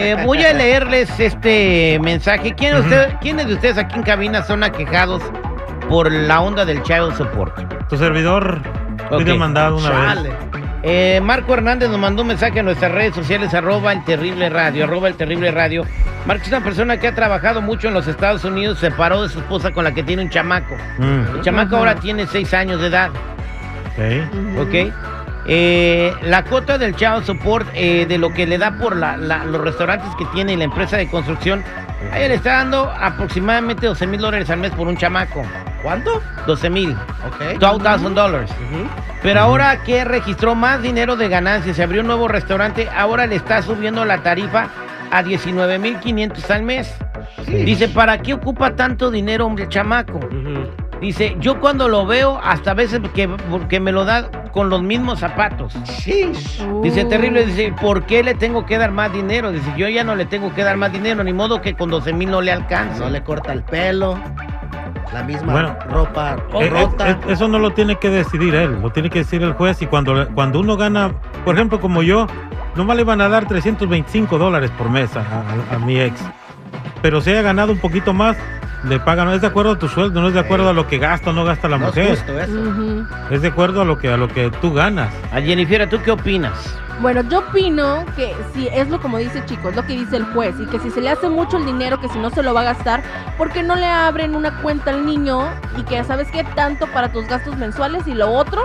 Eh, voy a leerles este mensaje. ¿Quién Ujú. usted- ¿Quiénes de ustedes aquí en cabina son aquejados por la onda del child support? Tu servidor fui Ok. demandado una Chale. vez. Eh, Marco Hernández nos mandó un mensaje en nuestras redes sociales, arroba el terrible radio, arroba el terrible radio. Marco es una persona que ha trabajado mucho en los Estados Unidos, se separó de su esposa con la que tiene un chamaco. Mm, El chamaco ahora tiene seis años de edad, ok. Ujú. Eh, la cuota del child support, eh, de lo que le da por la- la- los restaurantes que tiene y la empresa de construcción, a ella le está dando aproximadamente 12 mil dólares al mes por un chamaco. ¿Cuánto? 12 mil, Ok. 12,000 dólares. Ujú. Pero ahora que registró más dinero de ganancias, se abrió un nuevo restaurante, ahora le está subiendo la tarifa a 19.500 al mes. Dice, ¿para qué ocupa tanto dinero hombre, el chamaco? Dice, yo cuando lo veo, hasta a veces que, porque me lo da con los mismos zapatos. Sheesh. Dice, terrible, dice, ¿por qué le tengo que dar más dinero? Dice, yo ya no le tengo que dar más dinero, ni modo que con 12 mil no le alcance. No le corta el pelo. La misma Bueno. ropa Eh, rota. eh, eh, eso no lo tiene que decidir él, lo tiene que decir el juez. Y cuando, cuando uno gana, por ejemplo, como yo, nomás le van a dar 325 dólares por mes a, a- a mi ex. Pero si haya ganado un poquito más, le pagan. Es de acuerdo a tu sueldo, no es de acuerdo a lo que gasta o no gasta la no mujer. es justo eso. Es de acuerdo a lo que a lo que tú ganas. A Jennifer, ¿tú qué opinas? Bueno, yo opino que si es lo como dice chico, es lo que dice el juez, y que si se le hace mucho el dinero, que si no se lo va a gastar, ¿por qué no le abren una cuenta al niño y que sabes qué tanto para tus gastos mensuales y lo otro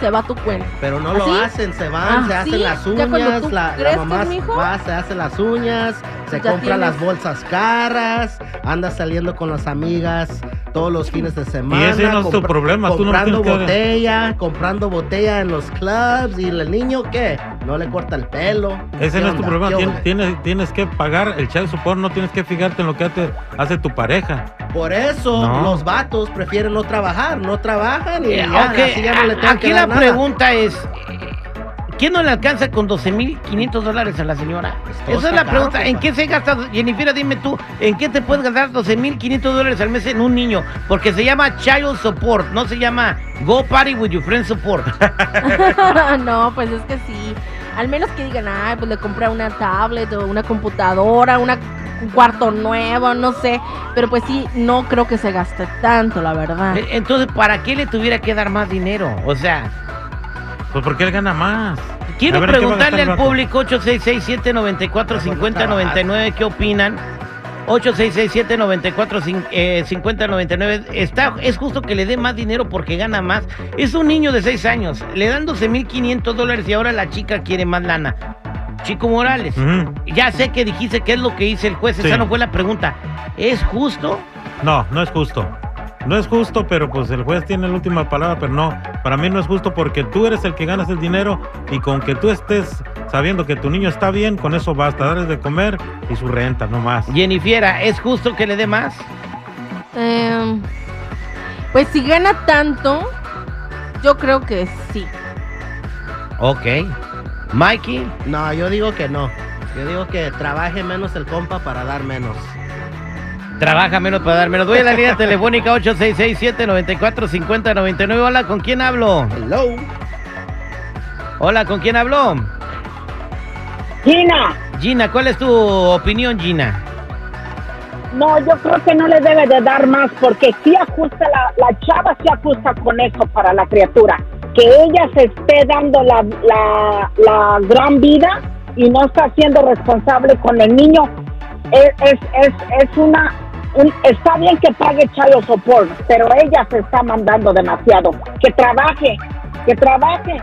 se va a tu cuenta? Pero no ¿Así? lo hacen, se van, Ah, se hacen ¿sí? las uñas, tú la, la mamá va, se hace las uñas, se ya compra las bolsas caras, anda saliendo con las amigas todos los fines de semana. ese no es tu problema, tú no comprando tienes que- botella, comprando botella en los clubs y el niño qué, no le corta el pelo. Ese ¿Qué no es tu problema. Tienes, tienes que pagar el child support, no tienes que fijarte en lo que hace, hace tu pareja. Por eso No. los vatos prefieren no trabajar, no trabajan y Eh, ya, ok, así ya no le tengo aquí que la dar nada. pregunta es, ¿quién no le alcanza con 12.500 dólares a la señora? Pues Esa es la pregunta. caro, ¿En qué se gasta, Jennifer, dime tú, en qué te puedes gastar 12.500 dólares al mes en un niño? Porque se llama Child Support, no se llama Go Party with Your Friend Support. no, pues es que sí. Al menos que digan, ay, pues le compré una tablet o una computadora, una, un cuarto nuevo, no sé. Pero pues sí, no creo que se gaste tanto, la verdad. Eh, Entonces, ¿para qué le tuviera que dar más dinero? O sea, Pues porque él gana más. quiero A ver, ¿en qué preguntarle al público 866-794-5099, ¿qué opinan? 866-794-5099. Está, es justo que le dé más dinero porque gana más. Es un niño de 6 años. Le dan 12.500 dólares y ahora la chica quiere más lana. Chico Morales, ya sé que dijiste que es lo que dice el juez. Sí. Esa no fue la pregunta. ¿Es justo? No, no es justo. No es justo, pero pues el juez tiene la última palabra, pero no, para mí no es justo porque tú eres el que ganas el dinero y con que tú estés sabiendo que tu niño está bien, con eso basta, darles de comer y su renta, no más. Jennifiera, ¿es justo que le dé más? Em, pues si gana tanto, yo creo que sí. Ok. Mikey, No, yo digo que no. Yo digo que trabaje menos el compa para dar menos. Trabaja menos para dar menos. Voy a la línea telefónica 866-794-5099. Hola, ¿con quién hablo? Hello. Hola, ¿con quién hablo? Gina, Gina, ¿cuál es tu opinión, Gina? no, yo creo que no le debe de dar más porque sí ajusta, la, la chava sí ajusta con eso para la criatura. Que ella se esté dando la, la, la gran vida y no está siendo responsable con el niño, es, es, es, es una... un- está bien que pague child support, pero ella se está mandando demasiado. Que trabaje, que trabaje.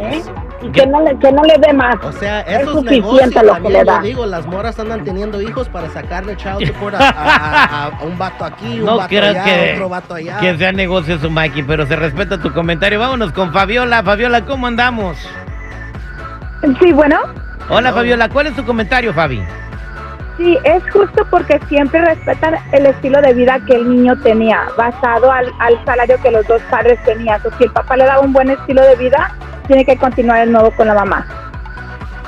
¿eh? Y que no le, que no le dé más. O sea, Es esos suficiente negocios lo que le yo da. digo, las moras andan teniendo hijos para sacarle child support a, a- a- a un vato aquí, un No vato allá, que- otro vato allá. Que sea negocio su Mikey, pero se respeta tu comentario. Vámonos con Fabiola. Fabiola, ¿cómo andamos? Sí, bueno, Hola, Hello. Fabiola, ¿cuál es tu comentario, Fabi? Sí, es justo porque siempre respetan el estilo de vida que el niño tenía, basado al, al salario que los dos padres tenían. O si el papá le daba un buen estilo de vida, tiene que continuar el nuevo con la mamá.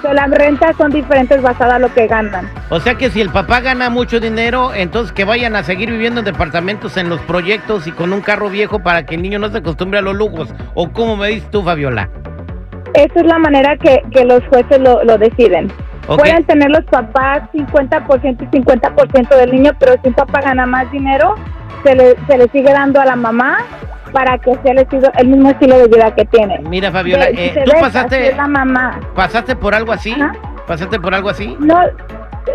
Las rentas son diferentes basadas a lo que ganan. O sea que si el papá gana mucho dinero, entonces que vayan a seguir viviendo en departamentos, en los proyectos y con un carro viejo para que el niño no se acostumbre a los lujos. ¿O cómo me dices tú, Fabiola? Esa es la manera que, que los jueces lo, lo deciden. Pueden tener los papás 50% y 50% del niño, pero si un papá gana más dinero, se le, se le sigue dando a la mamá para que sea el, estilo- el mismo estilo de vida que tiene. Mira, Fabiola, De- eh, ¿tú pasaste, es la mamá. pasaste por algo así? Ajá. ¿Pasaste por algo así? No,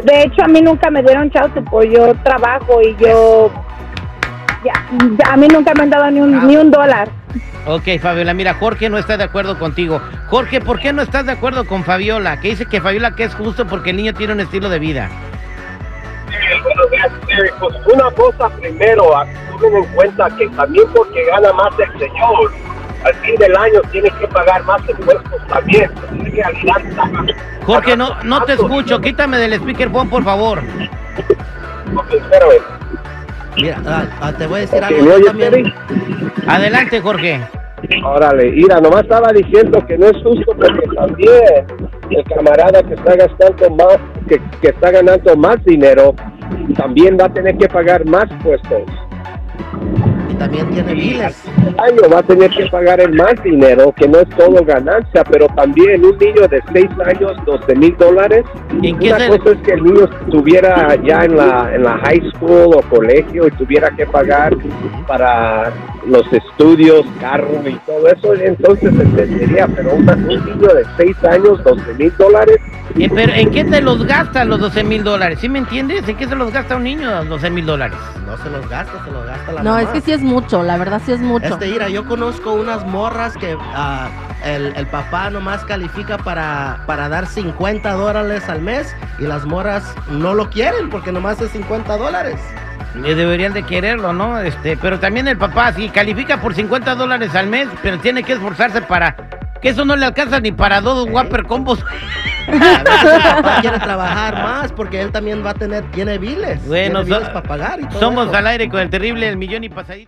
de hecho a mí nunca me dieron chao pues yo trabajo y yo ya, ya, a mí nunca me han dado ni un, ni un dólar. Ok, Fabiola, mira, Jorge no está de acuerdo contigo. Jorge, ¿por qué no estás de acuerdo con Fabiola? Que dice que Fabiola que es justo porque el niño tiene un estilo de vida. Bueno, vean, eh, pues una cosa primero, tomen en cuenta que también porque gana más el señor, al fin del año tiene que pagar más impuestos también. Jorge, no, no te escucho. Quítame del speakerphone, por favor. Ok, espérame. Mira, ah, ah, te voy a decir algo. ¿me yo oyes, también-? Adelante, Jorge. Órale, mira, nomás estaba diciendo que no es justo porque también el camarada que está gastando más, que, que está ganando más dinero, también va a tener que pagar más puestos. Y también tiene biles. El año va a tener que pagar el más dinero, que no es todo ganancia, pero también un niño de 6 años, 12 mil dólares. ¿En qué Una cosa es que el niño estuviera ya en la, en la high school o colegio y tuviera que pagar para los estudios, carro y todo eso, entonces entendería, pero un niño de 6 años, 12 mil dólares, Eh, pero ¿en qué te los gastas los 12 mil dólares? ¿Sí me entiendes? ¿En qué se los gasta un niño los 12 mil dólares? No se los gasta, se los gasta la No, mamá. es que sí es mucho, la verdad sí es mucho. Este, mira, yo conozco unas morras que ah, el, el papá nomás califica para, para dar 50 dólares al mes y las morras no lo quieren porque nomás es 50 dólares. Eh, deberían de quererlo, ¿no? Este, pero también el papá, sí, califica por 50 dólares al mes, pero tiene que esforzarse para... Que eso no le alcanza ni para dos Whopper combos. A veces el papá quiere trabajar más porque él también va a tener, tiene biles. Bueno, tiene so- para pagar y todo Somos eso. al aire con el terrible El Millón y Pasadito.